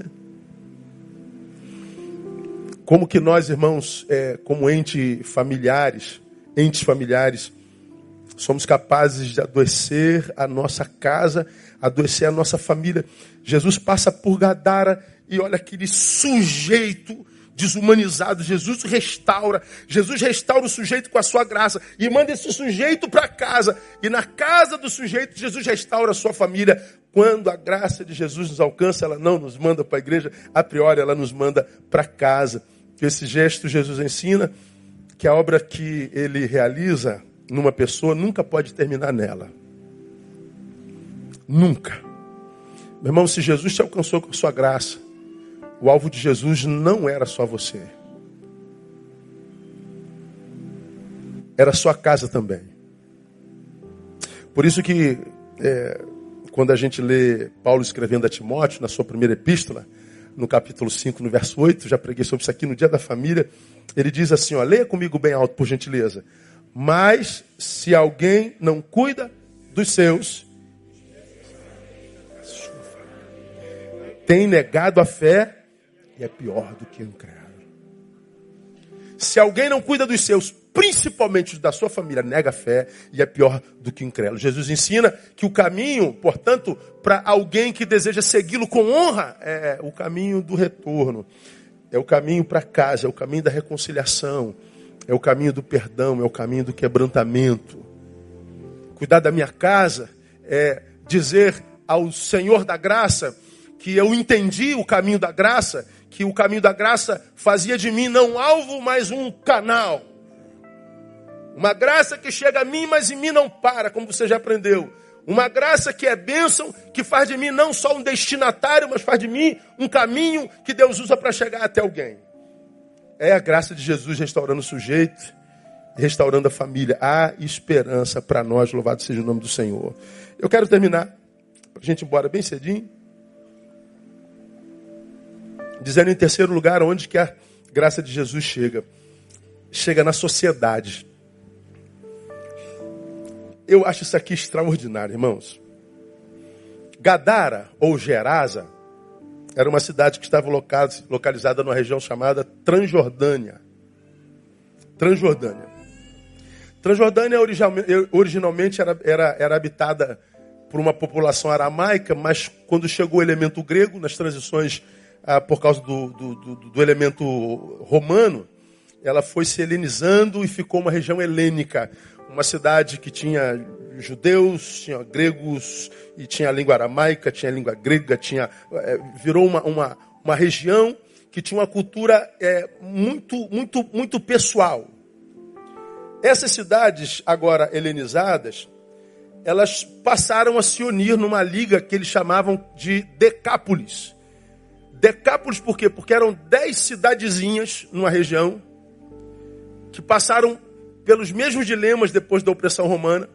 Como que nós, irmãos, é, como entes familiares, entes familiares, somos capazes de adoecer a nossa casa, adoecer a nossa família. Jesus passa por Gadara e olha aquele sujeito desumanizado. Jesus restaura. Jesus restaura o sujeito com a sua graça e manda esse sujeito para casa. E na casa do sujeito, Jesus restaura a sua família. Quando a graça de Jesus nos alcança, ela não nos manda para a igreja, a priori ela nos manda para casa. Esse gesto Jesus ensina que a obra que ele realiza numa pessoa nunca pode terminar nela. Nunca. Meu irmão, se Jesus te alcançou com a sua graça, o alvo de Jesus não era só você. Era sua casa também. Por isso que é, quando a gente lê Paulo escrevendo a Timóteo, na sua primeira epístola, no capítulo 5, no verso 8, já preguei sobre isso aqui no dia da família, ele diz assim, ó, leia comigo bem alto, por gentileza. Mas se alguém não cuida dos seus, tem negado a fé e é pior do que incrédulo. Se alguém não cuida dos seus, principalmente da sua família, nega a fé e é pior do que incrédulo. Jesus ensina que o caminho, portanto, para alguém que deseja segui-lo com honra, é o caminho do retorno, é o caminho para casa, é o caminho da reconciliação, é o caminho do perdão, é o caminho do quebrantamento. Cuidar da minha casa é dizer ao Senhor da graça que eu entendi o caminho da graça que o caminho da graça fazia de mim não alvo, mas um canal. Uma graça que chega a mim, mas em mim não para, como você já aprendeu. Uma graça que é bênção, que faz de mim não só um destinatário, mas faz de mim um caminho que Deus usa para chegar até alguém. É a graça de Jesus restaurando o sujeito, restaurando a família. Há esperança para nós, louvado seja o nome do Senhor. Eu quero terminar, para a gente ir embora bem cedinho dizendo em terceiro lugar onde que a graça de Jesus chega. Chega na sociedade. Eu acho isso aqui extraordinário, irmãos. Gadara ou Gerasa era uma cidade que estava localizada numa região chamada Transjordânia. Transjordânia. Transjordânia originalmente era, era, era habitada por uma população aramaica, mas quando chegou o elemento grego, nas transições ah, por causa do, do, do, do, elemento romano, ela foi se helenizando e ficou uma região helênica. Uma cidade que tinha judeus, tinha gregos, e tinha a língua aramaica, tinha a língua grega, tinha, é, virou uma, uma, uma região que tinha uma cultura é, muito, muito, muito pessoal. Essas cidades, agora helenizadas, elas passaram a se unir numa liga que eles chamavam de Decápolis. Decápolis por quê? Porque eram dez cidadezinhas numa região que passaram pelos mesmos dilemas depois da opressão romana.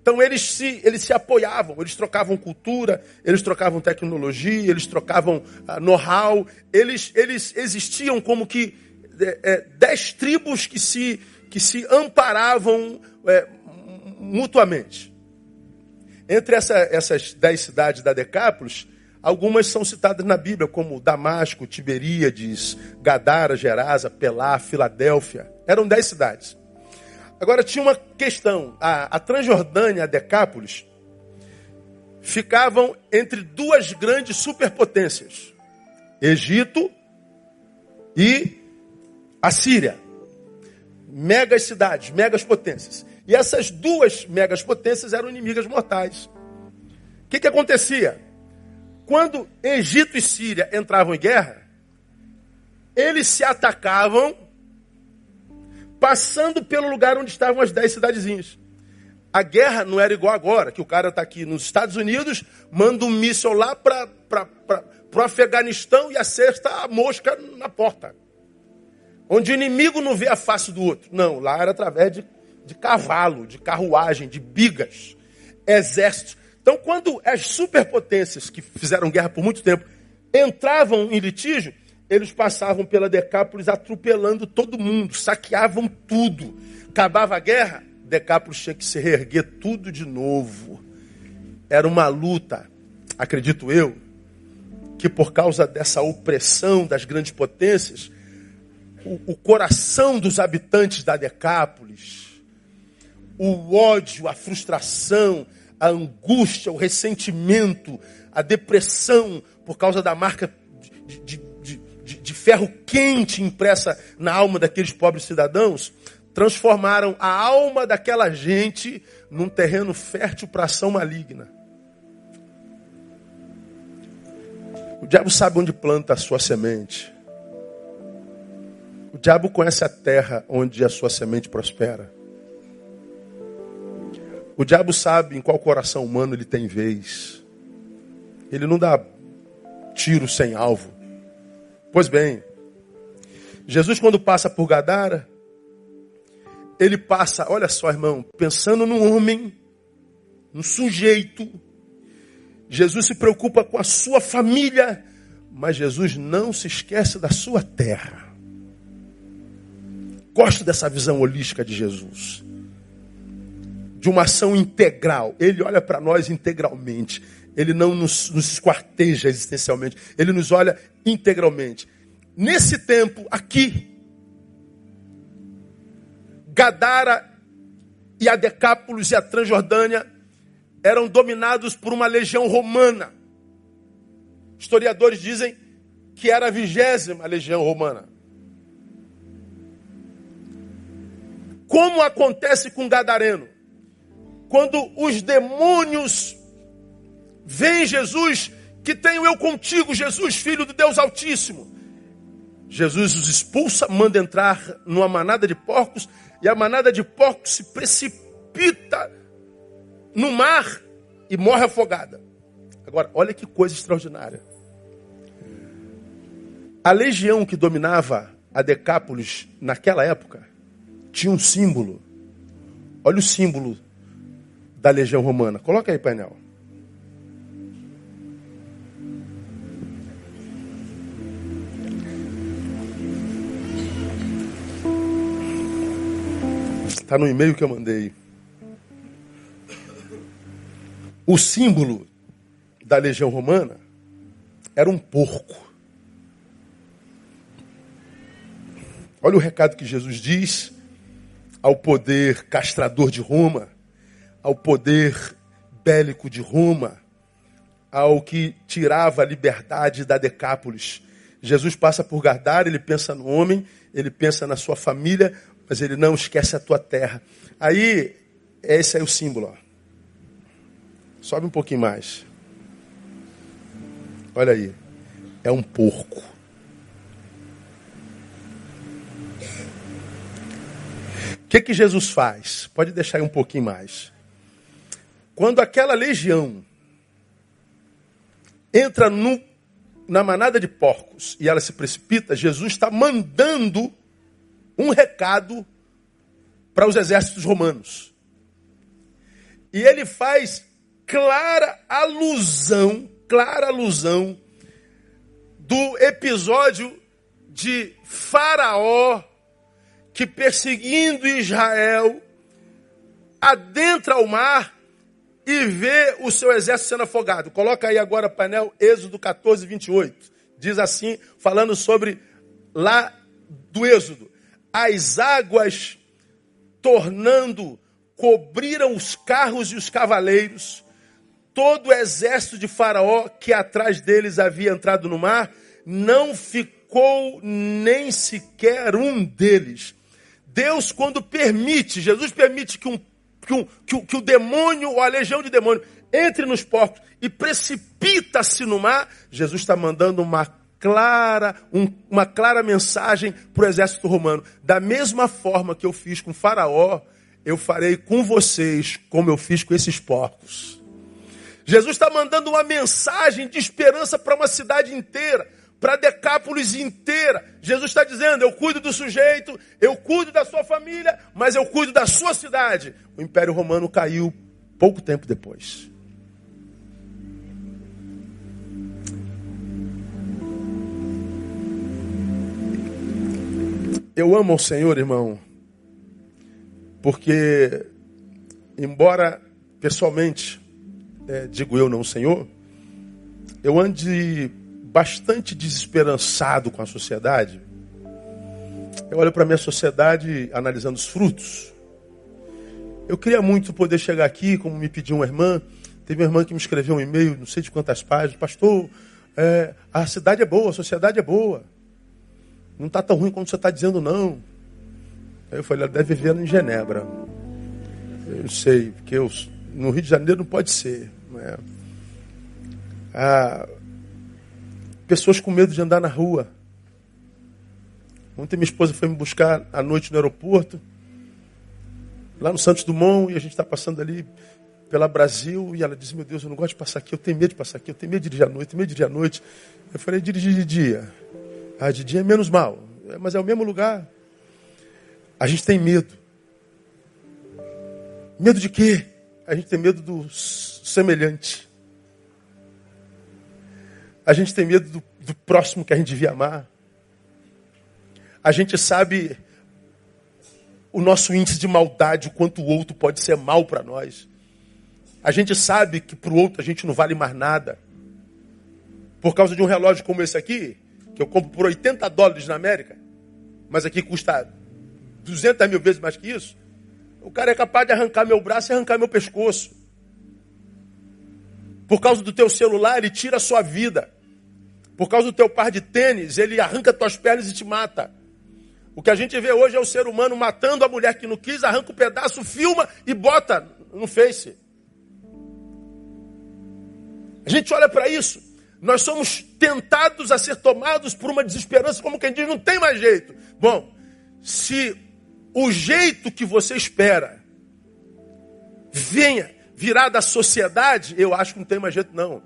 Então eles se, eles se apoiavam, eles trocavam cultura, eles trocavam tecnologia, eles trocavam uh, know-how, eles, eles existiam como que é, é, dez tribos que se, que se amparavam é, mutuamente. Entre essa, essas dez cidades da Decápolis, Algumas são citadas na Bíblia, como Damasco, Tiberíades, Gadara, Gerasa, Pelá, Filadélfia. Eram dez cidades. Agora tinha uma questão. A, a Transjordânia a Decápolis ficavam entre duas grandes superpotências: Egito e a Síria. Megas cidades, megas potências. E essas duas megas potências eram inimigas mortais. O que, que acontecia? Quando Egito e Síria entravam em guerra, eles se atacavam passando pelo lugar onde estavam as dez cidadezinhas. A guerra não era igual agora, que o cara está aqui nos Estados Unidos, manda um míssil lá para o Afeganistão e acerta a mosca na porta. Onde o inimigo não vê a face do outro. Não, lá era através de, de cavalo, de carruagem, de bigas, exércitos. Então, quando as superpotências que fizeram guerra por muito tempo entravam em litígio, eles passavam pela Decápolis atropelando todo mundo, saqueavam tudo. Acabava a guerra, Decápolis tinha que se reerguer tudo de novo. Era uma luta, acredito eu, que por causa dessa opressão das grandes potências, o, o coração dos habitantes da Decápolis, o ódio, a frustração, a angústia, o ressentimento, a depressão por causa da marca de, de, de, de, ferro quente impressa na alma daqueles pobres cidadãos, transformaram a alma daquela gente num terreno fértil para ação maligna. O diabo sabe onde planta a sua semente. O diabo conhece a terra onde a sua semente prospera. O diabo sabe em qual coração humano ele tem vez. Ele não dá tiro sem alvo. Pois bem, Jesus, quando passa por Gadara, ele passa, olha só, irmão, pensando num homem, num sujeito. Jesus se preocupa com a sua família, mas Jesus não se esquece da sua terra. Gosto dessa visão holística de Jesus. De uma ação integral. Ele olha para nós integralmente. Ele não nos, nos esquarteja existencialmente. Ele nos olha integralmente. Nesse tempo, aqui, Gadara e a Decápolis e a Transjordânia eram dominados por uma legião romana. Historiadores dizem que era a vigésima legião romana. Como acontece com Gadareno? Quando os demônios veem Jesus, que tenho eu contigo, Jesus, filho do Deus Altíssimo. Jesus os expulsa, manda entrar numa manada de porcos, e a manada de porcos se precipita no mar e morre afogada. Agora, olha que coisa extraordinária. A legião que dominava a Decápolis naquela época tinha um símbolo. Olha o símbolo da legião romana. Coloca aí, painel. Está no e-mail que eu mandei. O símbolo da legião romana era um porco. Olha o recado que Jesus diz ao poder castrador de Roma, ao poder bélico de Roma, ao que tirava a liberdade da Decápolis. Jesus passa por Gadara, ele pensa no homem, ele pensa na sua família, mas ele não esquece a tua terra. Aí, esse é o símbolo. Ó. Sobe um pouquinho mais. Olha aí. É um porco. O que, que Jesus faz? Pode deixar aí um pouquinho mais. Quando aquela legião entra no, na manada de porcos e ela se precipita, Jesus está mandando um recado para os exércitos romanos. E ele faz clara alusão, clara alusão do episódio de Faraó que perseguindo Israel adentra o mar e vê o seu exército sendo afogado. Coloca aí agora painel Êxodo 14, 28. Diz assim, falando sobre lá do Êxodo. As águas tornando cobriram os carros e os cavaleiros, todo o exército de Faraó que atrás deles havia entrado no mar, não ficou nem sequer um deles. Deus, quando permite, Jesus permite que um que, um, que, o, que o demônio, ou a legião de demônio, entre nos porcos e precipita-se no mar, Jesus está mandando uma clara, um, uma clara mensagem para o exército romano. Da mesma forma que eu fiz com Faraó, eu farei com vocês como eu fiz com esses porcos. Jesus está mandando uma mensagem de esperança para uma cidade inteira, para Decápolis inteira. Jesus está dizendo: eu cuido do sujeito, eu cuido da sua família, mas eu cuido da sua cidade. O Império Romano caiu pouco tempo depois. Eu amo o Senhor, irmão, porque, embora pessoalmente, é, digo eu não Senhor, eu ande bastante desesperançado com a sociedade. Eu olho para a minha sociedade analisando os frutos. Eu queria muito poder chegar aqui, como me pediu uma irmã. Teve uma irmã que me escreveu um e-mail, não sei de quantas páginas. Pastor, é, a cidade é boa, a sociedade é boa. Não está tão ruim como você está dizendo, não. Aí eu falei, ela deve viver em Genebra. Eu sei, porque eu, no Rio de Janeiro não pode ser. Não é? ah, pessoas com medo de andar na rua. Ontem minha esposa foi me buscar à noite no aeroporto, lá no Santos Dumont, e a gente está passando ali pela Brasil, e ela disse, meu Deus, eu não gosto de passar aqui, eu tenho medo de passar aqui, eu tenho medo de dirigir à noite, tenho medo de dirigir à noite. Eu falei, dirigir de dia. Ah, de dia é menos mal, é, mas é o mesmo lugar. A gente tem medo. Medo de quê? A gente tem medo do semelhante. A gente tem medo do, do próximo que a gente devia amar. A gente sabe o nosso índice de maldade, o quanto o outro pode ser mal para nós. A gente sabe que para o outro a gente não vale mais nada. Por causa de um relógio como esse aqui, que eu compro por 80 dólares na América, mas aqui custa 200 mil vezes mais que isso, o cara é capaz de arrancar meu braço e arrancar meu pescoço. Por causa do teu celular, ele tira a sua vida. Por causa do teu par de tênis, ele arranca tuas pernas e te mata. O que a gente vê hoje é o ser humano matando a mulher que não quis, arranca o um pedaço, filma e bota no Face. A gente olha para isso nós somos tentados a ser tomados por uma desesperança, como quem diz, não tem mais jeito. Bom, se o jeito que você espera venha virar da sociedade, eu acho que não tem mais jeito, não.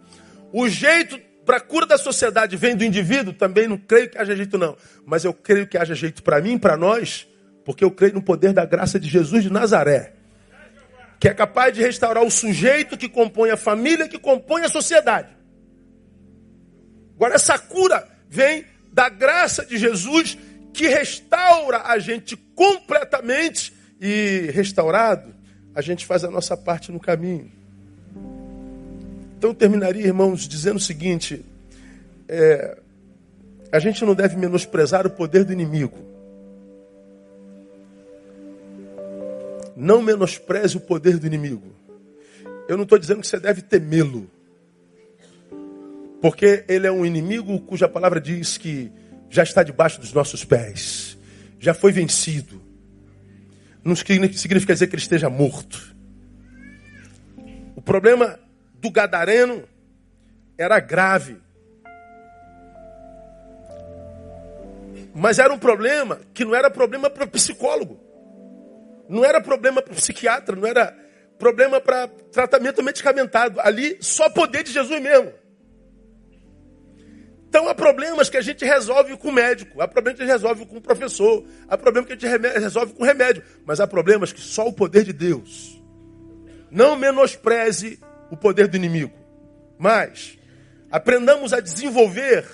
O jeito para a cura da sociedade vem do indivíduo, também não creio que haja jeito, não. Mas eu creio que haja jeito para mim, para nós, porque eu creio no poder da graça de Jesus de Nazaré, que é capaz de restaurar o sujeito que compõe a família, que compõe a sociedade. Agora, essa cura vem da graça de Jesus que restaura a gente completamente e restaurado, a gente faz a nossa parte no caminho. Então, terminaria, irmãos, dizendo o seguinte: é, a gente não deve menosprezar o poder do inimigo. Não menospreze o poder do inimigo. Eu não estou dizendo que você deve temê-lo. Porque ele é um inimigo cuja palavra diz que já está debaixo dos nossos pés, já foi vencido. Não significa dizer que ele esteja morto. O problema do gadareno era grave. Mas era um problema que não era problema para psicólogo. Não era problema para psiquiatra, não era problema para tratamento medicamentário. Ali só poder de Jesus mesmo. Então há problemas que a gente resolve com o médico, há problemas que a gente resolve com o professor, há problemas que a gente resolve com remédio, mas há problemas que só o poder de Deus. Não menospreze o poder do inimigo, mas aprendamos a desenvolver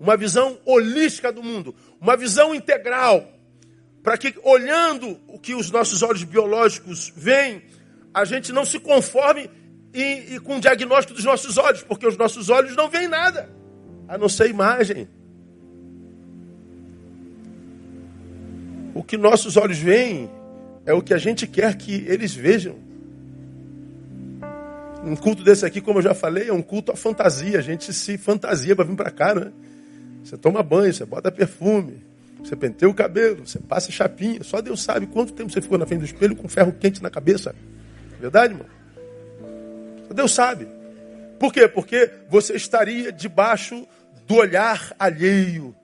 uma visão holística do mundo, uma visão integral, para que olhando o que os nossos olhos biológicos veem, a gente não se conforme e, e com o diagnóstico dos nossos olhos, porque os nossos olhos não veem nada a não ser imagem. O que nossos olhos veem é o que a gente quer que eles vejam. Um culto desse aqui, como eu já falei, é um culto à fantasia. A gente se fantasia para vir para cá, né? Você toma banho, você bota perfume, você penteia o cabelo, você passa chapinha. Só Deus sabe quanto tempo você ficou na frente do espelho com ferro quente na cabeça. Verdade, irmão? Deus sabe. Por quê? Porque você estaria debaixo do olhar alheio.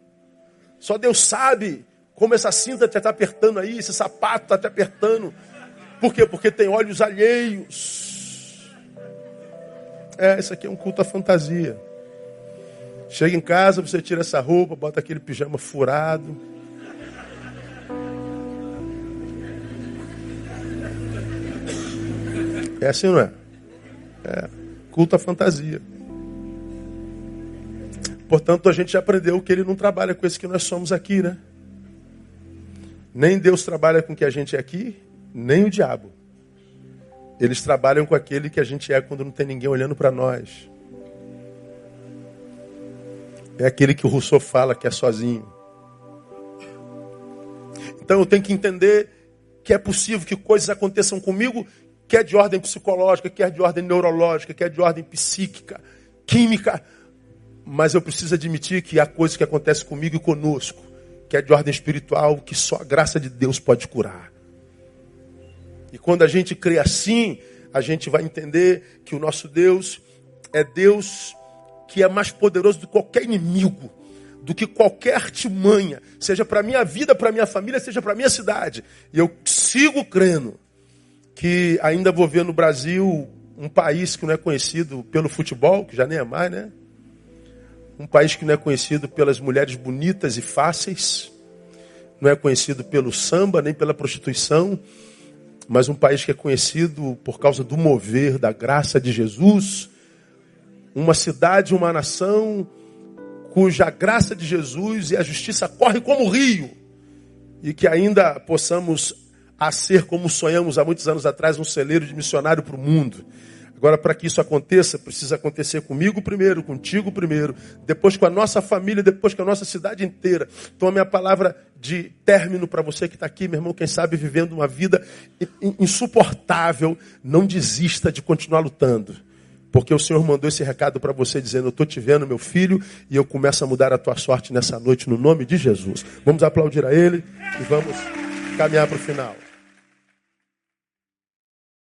Só Deus sabe como essa cinta te está apertando aí, esse sapato está te apertando. Por quê? Porque tem olhos alheios. É, isso aqui é um culto à fantasia. Chega em casa, você tira essa roupa, bota aquele pijama furado. É assim, não é? É. Culto à fantasia. Portanto, a gente já aprendeu que ele não trabalha com esse que nós somos aqui, né? Nem Deus trabalha com o que a gente é aqui, nem o diabo. Eles trabalham com aquele que a gente é quando não tem ninguém olhando para nós. É aquele que o Rousseau fala que é sozinho. Então eu tenho que entender que é possível que coisas aconteçam comigo, quer de ordem psicológica, quer de ordem neurológica, quer de ordem psíquica, química, mas eu preciso admitir que há coisas que acontecem comigo e conosco, que é de ordem espiritual, que só a graça de Deus pode curar. E quando a gente crê assim, a gente vai entender que o nosso Deus é Deus que é mais poderoso do que qualquer inimigo, do que qualquer artimanha, seja para minha vida, para minha família, seja para minha cidade. E eu sigo crendo que ainda vou ver no Brasil um país que não é conhecido pelo futebol, que já nem é mais, né? Um país que não é conhecido pelas mulheres bonitas e fáceis, não é conhecido pelo samba nem pela prostituição, mas um país que é conhecido por causa do mover da graça de Jesus, uma cidade, uma nação cuja graça de Jesus e a justiça corre como rio, e que ainda possamos a ser como sonhamos há muitos anos atrás, um celeiro de missionário para o mundo. Agora, para que isso aconteça, precisa acontecer comigo primeiro, contigo primeiro, depois com a nossa família, depois com a nossa cidade inteira. Então, a minha palavra de término para você que está aqui, meu irmão, quem sabe vivendo uma vida insuportável, não desista de continuar lutando. Porque o Senhor mandou esse recado para você dizendo: Eu estou te vendo, meu filho, e eu começo a mudar a tua sorte nessa noite, no nome de Jesus. Vamos aplaudir a Ele e vamos caminhar para o final.